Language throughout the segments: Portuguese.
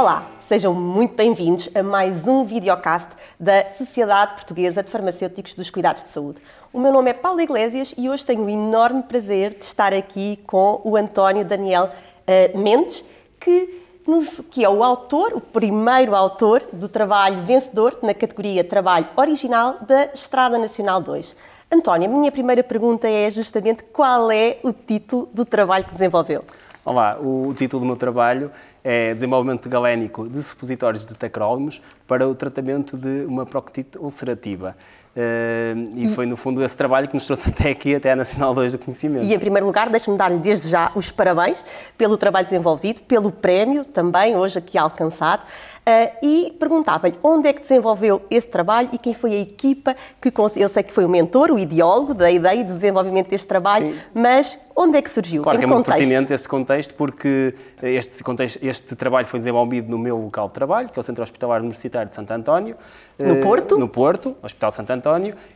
Olá, sejam muito bem-vindos a mais um videocast da Sociedade Portuguesa de Farmacêuticos dos Cuidados de Saúde. O meu nome é Paulo Iglesias e hoje tenho o enorme prazer de estar aqui com o António Daniel uh, Mendes, que, que é o autor, o primeiro autor do trabalho vencedor na categoria Trabalho Original da Estrada Nacional 2. António, a minha primeira pergunta é justamente qual é o título do trabalho que desenvolveu? Olá, o título do meu trabalho é Desenvolvimento galénico de supositórios de tacrólogos para o tratamento de uma proctite ulcerativa. Uh, e, foi, no fundo, esse trabalho que nos trouxe até aqui, até a Nacional 2 do Conhecimento. E, em primeiro lugar, deixe-me dar-lhe desde já os parabéns pelo trabalho desenvolvido, pelo prémio também, hoje aqui alcançado. Uh, e perguntava-lhe onde é que desenvolveu esse trabalho e quem foi a equipa que eu sei que foi o mentor, o ideólogo da ideia e do desenvolvimento deste trabalho, Sim. mas onde é que surgiu? Claro em que é muito pertinente esse contexto, porque este, contexto, este trabalho foi desenvolvido no meu local de trabalho, que é o Centro Hospitalar Universitário de Santo António. No uh, Porto? No Porto, Hospital Santo António,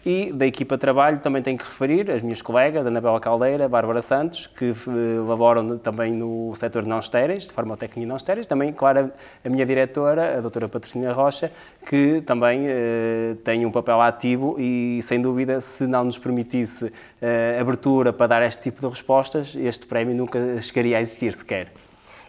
e da equipa de trabalho também tenho que referir as minhas colegas, Anabela Caldeira, Bárbara Santos, que uh, laboram também no setor não estéreis, de farmacotecnia não estéreis, também, claro, a minha diretora, a doutora Patrocínio Rocha, que também uh, tem um papel ativo e, sem dúvida, se não nos permitisse uh, abertura para dar este tipo de respostas, este prémio nunca chegaria a existir sequer.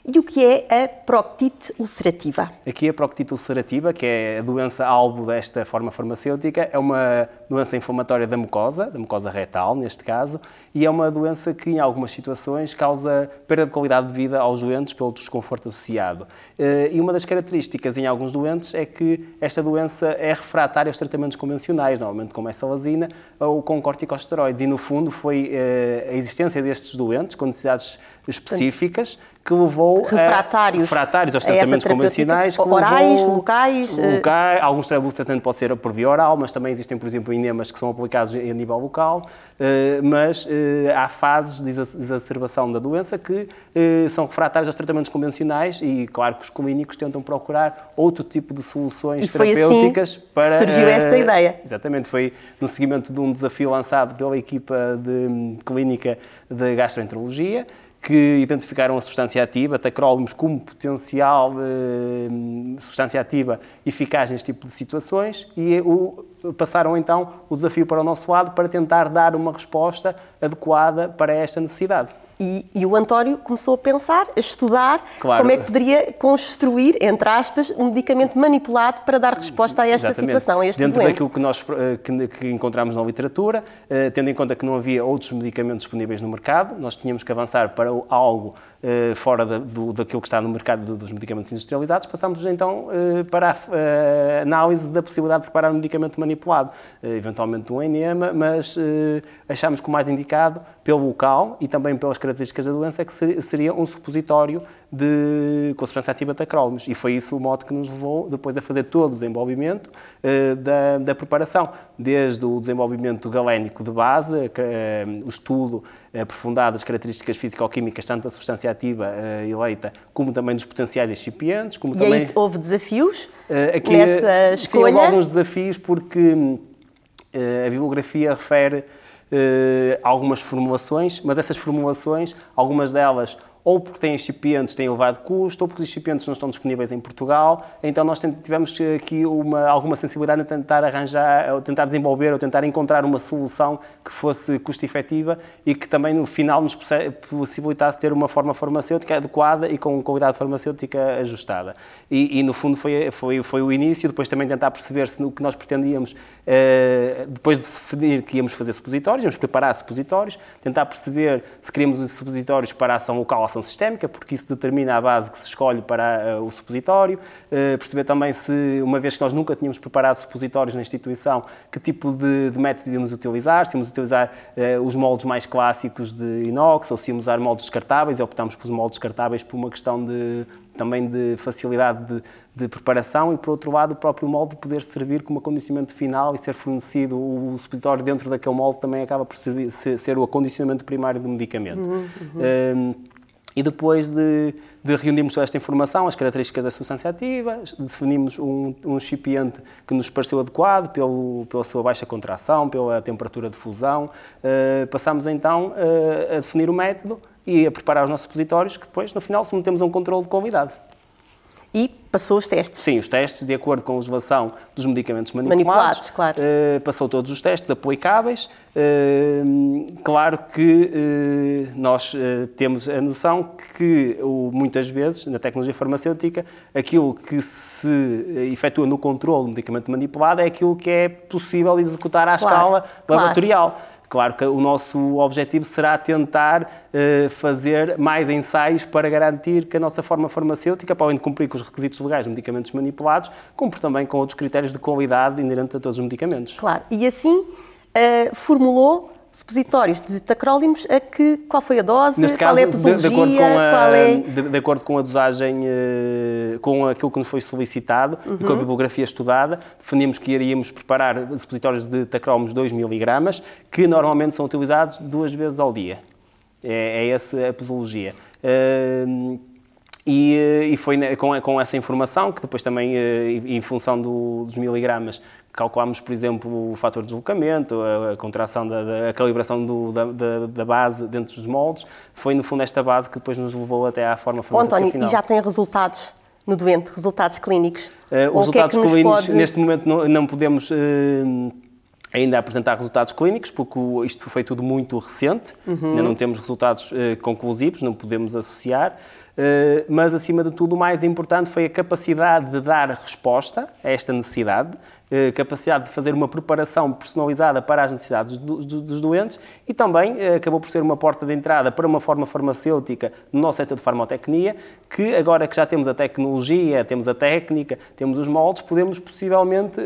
E o que é a proctite ulcerativa? Aqui a proctite ulcerativa, que é a doença alvo desta forma farmacêutica, é uma doença inflamatória da mucosa, da mucosa retal, neste caso, e é uma doença que, em algumas situações, causa perda de qualidade de vida aos doentes pelo desconforto associado. Eh, e uma das características em alguns doentes é que esta doença é refratária aos tratamentos convencionais, normalmente com mesalazina ou com corticosteroides, e no fundo foi eh, a existência destes doentes com necessidades específicas que levou refratários, a, refratários aos tratamentos convencionais. Orais, levou, locais? Eh, locais alguns tratamento pode ser por via oral, mas também existem, por exemplo, enemas que são aplicados a nível local, eh, mas eh, há fases de exacerbação da doença que são refratários aos tratamentos convencionais e, claro, que os clínicos tentam procurar outro tipo de soluções e terapêuticas assim para... surgiu esta ideia. Exatamente, foi no seguimento de um desafio lançado pela equipa de hum, clínica de gastroenterologia, que identificaram a substância ativa, tacrólogos como potencial eh, substância ativa eficaz neste tipo de situações e o, passaram então o desafio para o nosso lado para tentar dar uma resposta adequada para esta necessidade. E, e, o António começou a pensar, a estudar claro. como é que poderia construir, entre aspas, um medicamento manipulado para dar resposta a esta Exatamente. situação, a este Dentro doente. daquilo que nós eh, que, que encontramos na literatura, uh, tendo em conta que não havia outros medicamentos disponíveis no mercado, nós tínhamos que avançar para algo uh, fora da, do, daquilo que está no mercado dos medicamentos industrializados, passamos então uh, para a análise da possibilidade de preparar um medicamento manipulado, eventualmente um enema, mas achámos que o mais indicado, pelo local e também pelas características da doença, é que seria um supositório de, com substância ativa tacrólogos. E foi isso o modo que nos levou depois a fazer todo o desenvolvimento uh, da, da, preparação, desde o desenvolvimento galénico de base, uh, o estudo aprofundado das características físico-químicas, tanto da substância ativa uh, eleita, como também dos potenciais excipientes. Como e também, aí houve desafios aqui, nessa escolha? Sim, houve alguns desafios, porque a bibliografia refere algumas formulações, mas essas formulações, algumas delas ou porque têm excipientes têm elevado custo, ou porque os excipientes não estão disponíveis em Portugal. Então nós tivemos aqui uma, alguma sensibilidade em tentar arranjar, ou tentar desenvolver, ou tentar encontrar uma solução que fosse custo-efetiva e que também no final nos possibilitasse ter uma forma farmacêutica adequada e com qualidade farmacêutica ajustada. E, e no fundo foi, foi, foi o início, depois também tentar perceber se no que nós pretendíamos, eh, depois de definir que íamos fazer supositórios, íamos preparar supositórios, tentar perceber se queríamos os supositórios para ação local ação sistémica, porque isso determina a base que se escolhe para uh, o supositório, uh, perceber também se, uma vez que nós nunca tínhamos preparado supositórios na instituição, que tipo de, de método íamos utilizar, se íamos utilizar uh, os moldes mais clássicos de inox ou se íamos usar moldes descartáveis, e optámos pelos moldes descartáveis por uma questão de também de facilidade de, de, preparação e, por outro lado, o próprio molde poder servir como acondicionamento final e ser fornecido o supositório dentro daquele molde também acaba por ser, ser o acondicionamento primário do medicamento. Uhum, uhum. E depois de, de, reunirmos esta informação, as características da substância ativa, definimos um, um que nos pareceu adequado pelo, pela sua baixa contração, pela temperatura de fusão. Uh, passamos então uh, a definir o método e a preparar os nossos supositórios, que depois, no final, submetemos a um controle de qualidade. E passou os testes. Sim, os testes, de acordo com a legislação dos medicamentos manipulados. Manipulados, claro. Uh, passou todos os testes aplicáveis. Uh, claro que uh, nós temos a noção que, muitas vezes, na tecnologia farmacêutica, aquilo que se efetua no controle do medicamento manipulado é aquilo que é possível executar à Claro, escala claro. laboratorial. Claro que o nosso objetivo será tentar eh, fazer mais ensaios para garantir que a nossa forma farmacêutica, para além de cumprir com os requisitos legais de medicamentos manipulados, cumpre também com outros critérios de qualidade inerentes a todos os medicamentos. Claro. E assim eh, formulou supositórios de tacrólimos a que qual foi a dose, Neste qual caso, é a de, posologia, de acordo com a, qual é... de, de acordo com a dosagem, eh, com aquilo que nos foi solicitado e Uhum. com a bibliografia estudada, definimos que iríamos preparar supositórios de tacrómos 2 mg, que normalmente são utilizados duas vezes ao dia. É, é essa a posologia. Eh, e, eh, e foi com, com essa informação que depois também, eh, em função do- dos miligramas, calculámos, por exemplo, o fator de deslocamento, a, a contração, da, da- a calibração do- da, da- base dentro dos moldes. Foi, no fundo, esta base que depois nos levou até à forma farmacêutica António, final. e já tem resultados no doente, resultados clínicos? Ou os é resultados nos clínicos, pode- neste momento, não, não podemos eh, ainda apresentar resultados clínicos, porque isto foi tudo muito recente, Uhum. ainda não temos resultados eh, conclusivos, não podemos associar. Eh, mas, acima de tudo, o mais importante foi a capacidade de dar resposta a esta necessidade, eh, capacidade de fazer uma preparação personalizada para as necessidades do- do- dos doentes e também eh, acabou por ser uma porta de entrada para uma forma farmacêutica no nosso setor de farmacotecnia, que agora que já temos a tecnologia, temos a técnica, temos os moldes, podemos possivelmente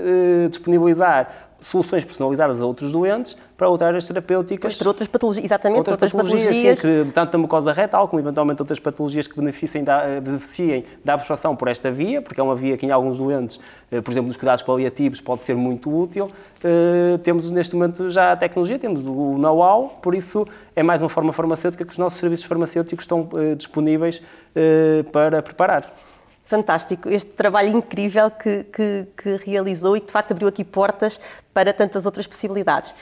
disponibilizar soluções personalizadas a outros doentes para outras áreas terapêuticas. Pois, para outras patologias, exatamente, Outras, outras patologias, patologias. sim, que tanto da mucosa retal como eventualmente outras patologias que beneficiem da, eh, beneficiem da absorção por esta via, porque é uma via que em alguns doentes, eh, por exemplo, nos cuidados paliativos, pode ser muito útil. Eh, Temos neste momento já a tecnologia, temos o know-how, por isso é mais uma forma farmacêutica que os nossos serviços farmacêuticos estão disponíveis para preparar. Fantástico, este trabalho incrível que, que, que realizou e que de facto abriu aqui portas para tantas outras possibilidades.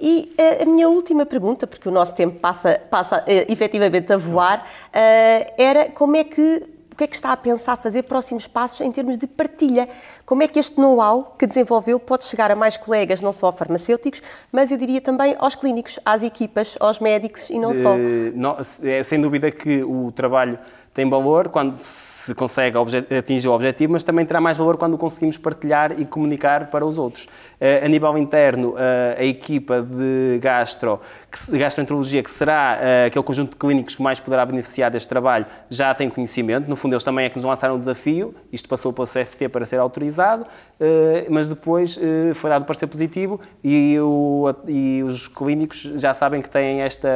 E eh, a minha última pergunta, porque o nosso tempo passa, passa eh, efetivamente a voar, eh, era como é que, o que é que está a pensar fazer próximos passos em termos de partilha? Como é que este know-how que desenvolveu pode chegar a mais colegas, não só farmacêuticos, mas eu diria também aos clínicos, às equipas, aos médicos e não só? Não- é sem dúvida que o trabalho tem valor quando se consegue atingir o objetivo, mas também terá mais valor quando o conseguimos partilhar e comunicar para os outros. Eh, a nível interno, eh, a equipa de gastro, que gastroenterologia, que será eh, aquele conjunto de clínicos que mais poderá beneficiar deste trabalho, já tem conhecimento. No fundo, eles também é que nos lançaram o desafio. Isto passou pela CFT para ser autorizado, mas depois foi dado parecer positivo e, o- e os clínicos já sabem que têm esta.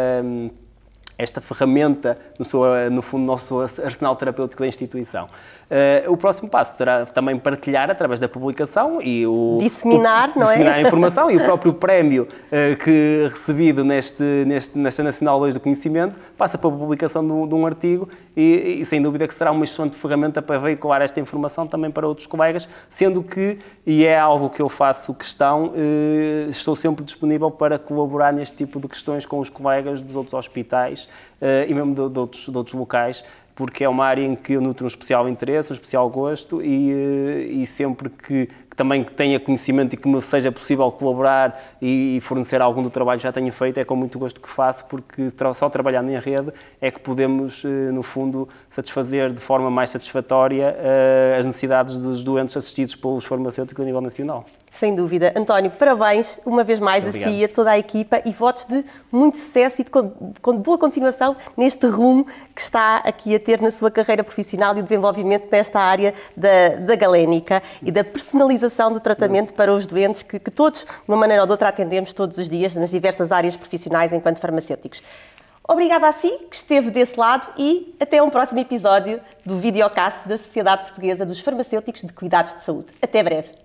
Esta ferramenta no, seu, no fundo, no nosso arsenal terapêutico da instituição. Eh, o próximo passo será também partilhar através da publicação e o... Disseminar, o, não é? Disseminar a informação e o próprio prémio eh, que recebido neste, neste, nesta Nacional 2 do Conhecimento passa pela publicação de um, de um artigo e, e sem dúvida que será uma excelente ferramenta para veicular esta informação também para outros colegas, sendo que, e é algo que eu faço questão, eh, estou sempre disponível para colaborar neste tipo de questões com os colegas dos outros hospitais eh, e mesmo de, de outros, de outros locais, porque é uma área em que eu nutro um especial interesse, um especial gosto e, eh, e sempre que, que também tenha conhecimento e que me seja possível colaborar e fornecer algum do trabalho que já tenho feito, é com muito gosto que faço, porque só trabalhando em rede é que podemos, eh, no fundo, satisfazer de forma mais satisfatória as necessidades dos doentes assistidos pelos farmacêuticos a nível nacional. Sem dúvida. António, parabéns uma vez mais Muito a si obrigado. e a toda a equipa e votos de muito sucesso e de com boa continuação neste rumo que está aqui a ter na sua carreira profissional e o desenvolvimento nesta área da, da galénica e da personalização do tratamento para os doentes que, que todos, de uma maneira ou de outra, atendemos todos os dias nas diversas áreas profissionais enquanto farmacêuticos. Obrigada a si que esteve desse lado e até um próximo episódio do videocast da Sociedade Portuguesa dos Farmacêuticos de Cuidados de Saúde. Até breve.